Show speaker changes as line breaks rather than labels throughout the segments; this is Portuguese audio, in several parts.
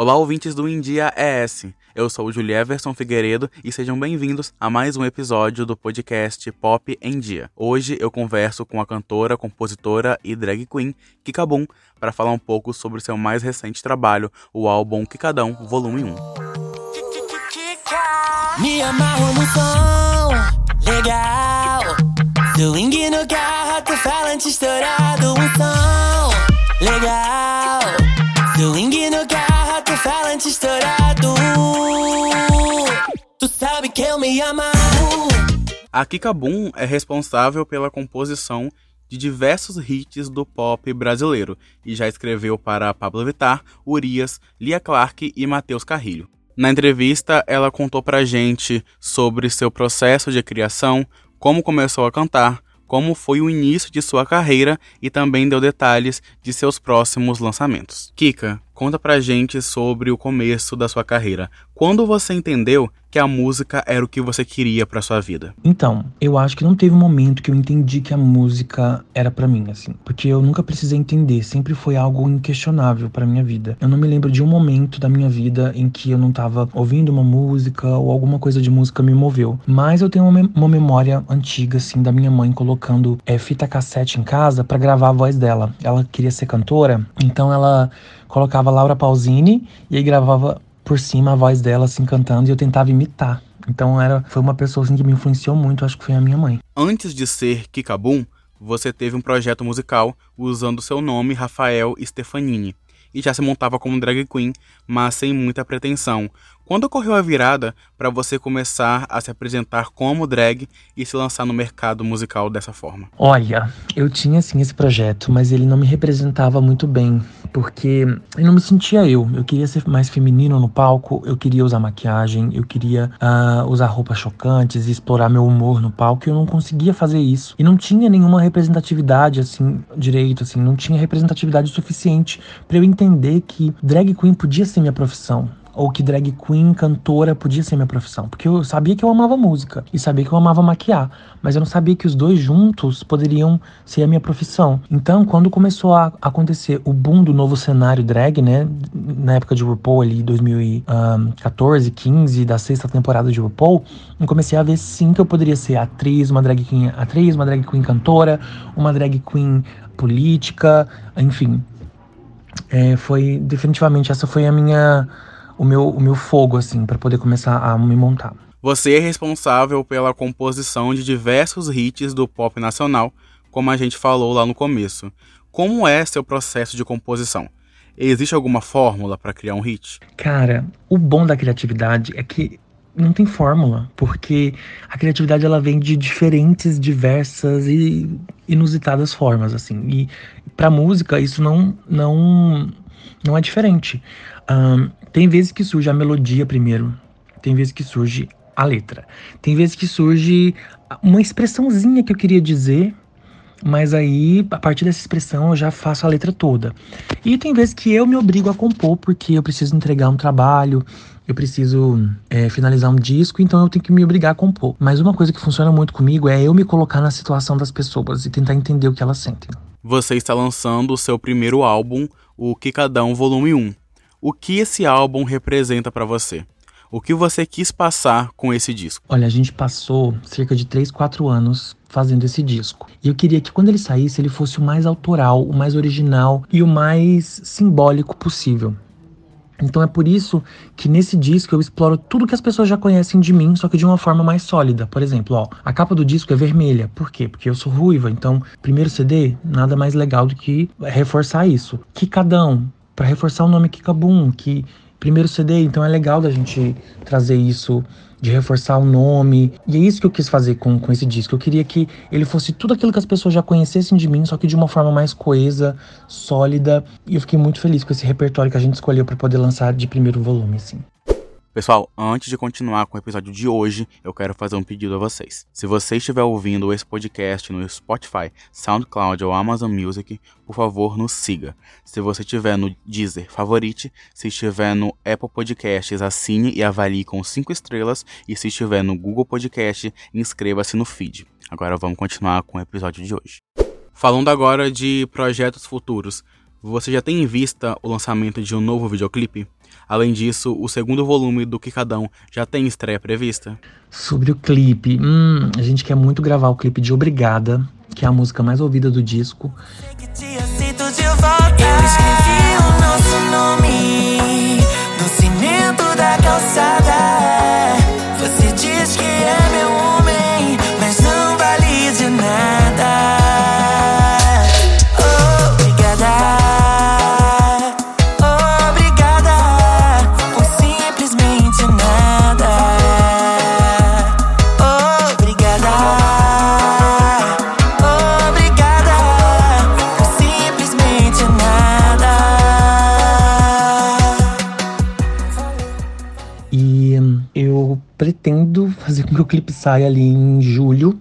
Olá, ouvintes do India ES. Eu sou o Julieverson Figueiredo e sejam bem-vindos a mais um episódio do podcast Pop em Dia. Hoje eu converso com a cantora, compositora e drag queen Kika Boom para falar um pouco sobre seu mais recente trabalho, o álbum Kikadão Volume 1. Me amarro no som, legal. Swing no carro, tu falante estourado, um som, legal. Swing no falante estourado. Tu sabe que eu me. A Kika Boom é responsável pela composição de diversos hits do pop brasileiro e já escreveu para Pablo Vittar, Urias, Lia Clark e Matheus Carrilho. Na entrevista, ela contou pra gente sobre seu processo de criação, como começou a cantar, como foi o início de sua carreira e também deu detalhes de seus próximos lançamentos. Kika, conta pra gente sobre o começo da sua carreira. Quando você entendeu que a música era o que você queria para sua vida?
Então, eu acho que não teve um momento que eu entendi que a música era para mim, assim, porque eu nunca precisei entender, sempre foi algo inquestionável para minha vida. Eu não me lembro de um momento da minha vida em que eu não tava ouvindo uma música ou alguma coisa de música me moveu. Mas eu tenho uma, memória antiga, assim, da minha mãe colocando é, fita cassete em casa para gravar a voz dela. Ela queria ser cantora, então ela colocava Laura Pausini e aí gravava por cima a voz dela assim cantando e eu tentava imitar. Então era foi uma pessoa assim que me influenciou muito, acho que foi a minha mãe.
Antes de ser Kikabum, você teve um projeto musical usando seu nome Rafael Stefanini e já se montava como drag queen, mas sem muita pretensão. Quando ocorreu a virada para você começar a se apresentar como drag e se lançar no mercado musical dessa forma?
Olha, eu tinha sim esse projeto, mas ele não me representava muito bem, porque eu não me sentia eu. Eu queria ser mais feminino no palco, eu queria usar maquiagem, eu queria uh, usar roupas chocantes e explorar meu humor no palco. Eu não conseguia fazer isso e não tinha nenhuma representatividade assim direito, assim, não tinha representatividade suficiente para eu entender que drag queen podia ser minha profissão ou que drag queen, cantora podia ser minha profissão. Porque eu sabia que eu amava música e sabia que eu amava maquiar, mas eu não sabia que os dois juntos poderiam ser a minha profissão. Então, quando começou a acontecer o boom do novo cenário drag, né, na época de RuPaul ali, 2014, 15, da sexta temporada de RuPaul, eu comecei a ver sim que eu poderia ser atriz, uma drag queen atriz, uma drag queen cantora, uma drag queen política, enfim. É, foi definitivamente essa foi a minha o meu, o meu fogo, assim, para poder começar a me montar.
Você é responsável pela composição de diversos hits do pop nacional, como a gente falou lá no começo. Como é seu processo de composição? Existe alguma fórmula para criar um hit?
Cara, o bom da criatividade é que não tem fórmula, porque a criatividade ela vem de diferentes, diversas e inusitadas formas, assim. E para música isso não não não é diferente. Um, tem vezes que surge a melodia primeiro, tem vezes que surge a letra, tem vezes que surge uma expressãozinha que eu queria dizer, mas aí a partir dessa expressão eu já faço a letra toda. E tem vezes que eu me obrigo a compor porque eu preciso entregar um trabalho, eu preciso é, finalizar um disco, então eu tenho que me obrigar a compor. Mas uma coisa que funciona muito comigo é eu me colocar na situação das pessoas e tentar entender o que elas sentem.
Você está lançando o seu primeiro álbum, o Kikadão Volume 1. O que esse álbum representa para você? O que você quis passar com esse disco?
Olha, a gente passou cerca de 3, 4 anos fazendo esse disco. E eu queria que quando ele saísse, ele fosse o mais autoral, o mais original e o mais simbólico possível. Então é por isso que nesse disco eu exploro tudo que as pessoas já conhecem de mim, só que de uma forma mais sólida. Por exemplo, ó, a capa do disco é vermelha. Por quê? Porque eu sou ruiva. Então, primeiro CD, nada mais legal do que reforçar isso. Um para reforçar o nome Kikabum, que primeiro CD, então é legal da gente trazer isso, de reforçar o nome. E é isso que eu quis fazer com, com esse disco. Eu queria que ele fosse tudo aquilo que as pessoas já conhecessem de mim, só que de uma forma mais coesa, sólida. E eu fiquei muito feliz com esse repertório que a gente escolheu para poder lançar de primeiro volume, assim.
Pessoal, antes de continuar com o episódio de hoje, eu quero fazer um pedido a vocês. Se você estiver ouvindo esse podcast no Spotify, SoundCloud ou Amazon Music, por favor, nos siga. Se você estiver no Deezer, favorite. Se estiver no Apple Podcasts, assine e avalie com 5 estrelas. E se estiver no Google Podcast, inscreva-se no feed. Agora vamos continuar com o episódio de hoje. Falando agora de projetos futuros. Você já tem em vista o lançamento de um novo videoclipe? Além disso, o segundo volume do Kikadão já tem estreia prevista?
Sobre o clipe, hum, a gente quer muito gravar o clipe de Obrigada, que é a música mais ouvida do disco. Pretendo fazer que o clipe saia ali em julho,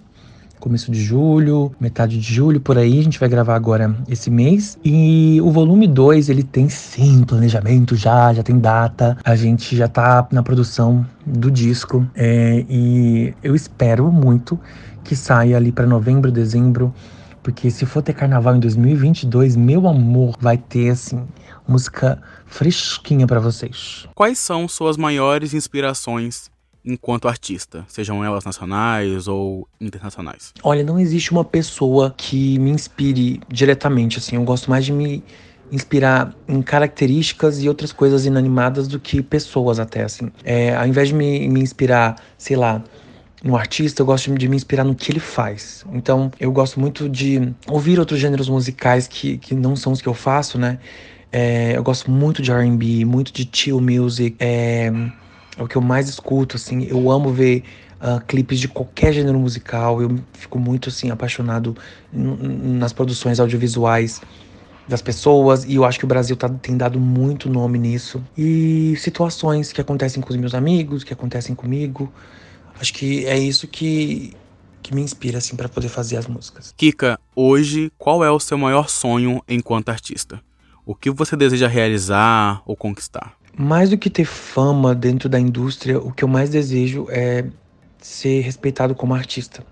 começo de julho, metade de julho, por aí. A gente vai gravar agora esse mês. E o volume 2, ele tem sim planejamento já, já tem data. A gente já tá na produção do disco. É, e eu espero muito que saia ali para novembro, dezembro. Porque se for ter carnaval em 2022, meu amor, vai ter assim música fresquinha para vocês.
Quais são suas maiores inspirações enquanto artista, sejam elas nacionais ou internacionais?
Olha, não existe uma pessoa que me inspire diretamente, assim. Eu gosto mais de me inspirar em características e outras coisas inanimadas do que pessoas até, assim. É, ao invés de me, me inspirar, sei lá, no artista, eu gosto de me inspirar no que ele faz. Então, eu gosto muito de ouvir outros gêneros musicais que, que não são os que eu faço, né? É, eu gosto muito de R&B, muito de chill music, é, é o que eu mais escuto, assim. Eu amo ver uh, clipes de qualquer gênero musical. Eu fico muito, assim, apaixonado nas produções audiovisuais das pessoas e eu acho que o Brasil tá, tem dado muito nome nisso. E situações que acontecem com os meus amigos, que acontecem comigo. Acho que é isso que, que me inspira assim para poder fazer as músicas.
Kika, hoje qual é o seu maior sonho enquanto artista? O que você deseja realizar ou conquistar?
Mais do que ter fama dentro da indústria, o que eu mais desejo é ser respeitado como artista.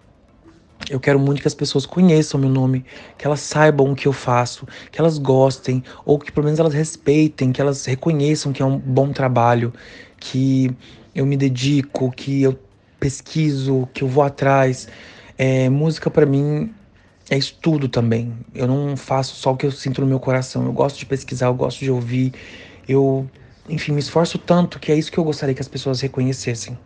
Eu quero muito que as pessoas conheçam meu nome, que elas saibam o que eu faço, que elas gostem, ou que pelo menos elas respeitem, que elas reconheçam que é um bom trabalho, que eu me dedico, que eu pesquiso, que eu vou atrás. É, música para mim é estudo também. Eu não faço só o que eu sinto no meu coração. Eu gosto de pesquisar, eu gosto de ouvir. Eu enfim, me esforço tanto que é isso que eu gostaria que as pessoas reconhecessem.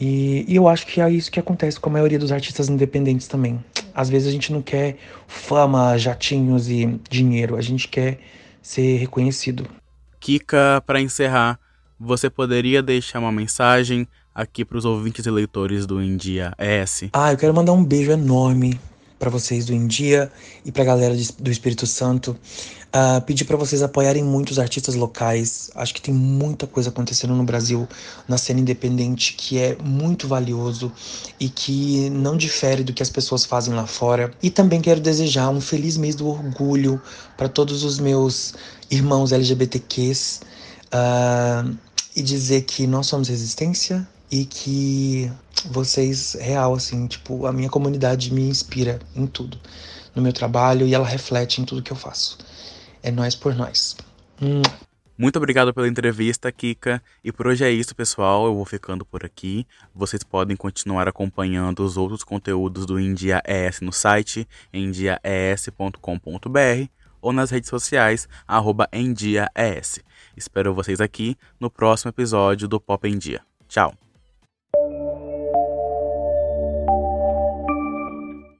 E, e, eu acho que é isso que acontece com a maioria dos artistas independentes também. Às vezes a gente não quer fama, jatinhos e dinheiro, a gente quer ser reconhecido.
Kika, para encerrar, você poderia deixar uma mensagem aqui para os ouvintes e leitores do India ES?
Ah, eu quero mandar um beijo enorme para vocês do India e para a galera do Espírito Santo. Uh, pedir para vocês apoiarem muito os artistas locais. Acho que tem muita coisa acontecendo no Brasil na cena independente que é muito valioso e que não difere do que as pessoas fazem lá fora. E também quero desejar um feliz mês do orgulho para todos os meus irmãos LGBTQs uh, e dizer que nós somos resistência e que vocês, real, assim, tipo, a minha comunidade me inspira em tudo, no meu trabalho e ela reflete em tudo que eu faço. É nós por nós. Hum.
Muito obrigado pela entrevista, Kika. E por hoje é isso, pessoal. Eu vou ficando por aqui. Vocês podem continuar acompanhando os outros conteúdos do India ES no site endiaes.com.br ou nas redes sociais, arroba Espero vocês aqui no próximo episódio do Pop em Dia. Tchau!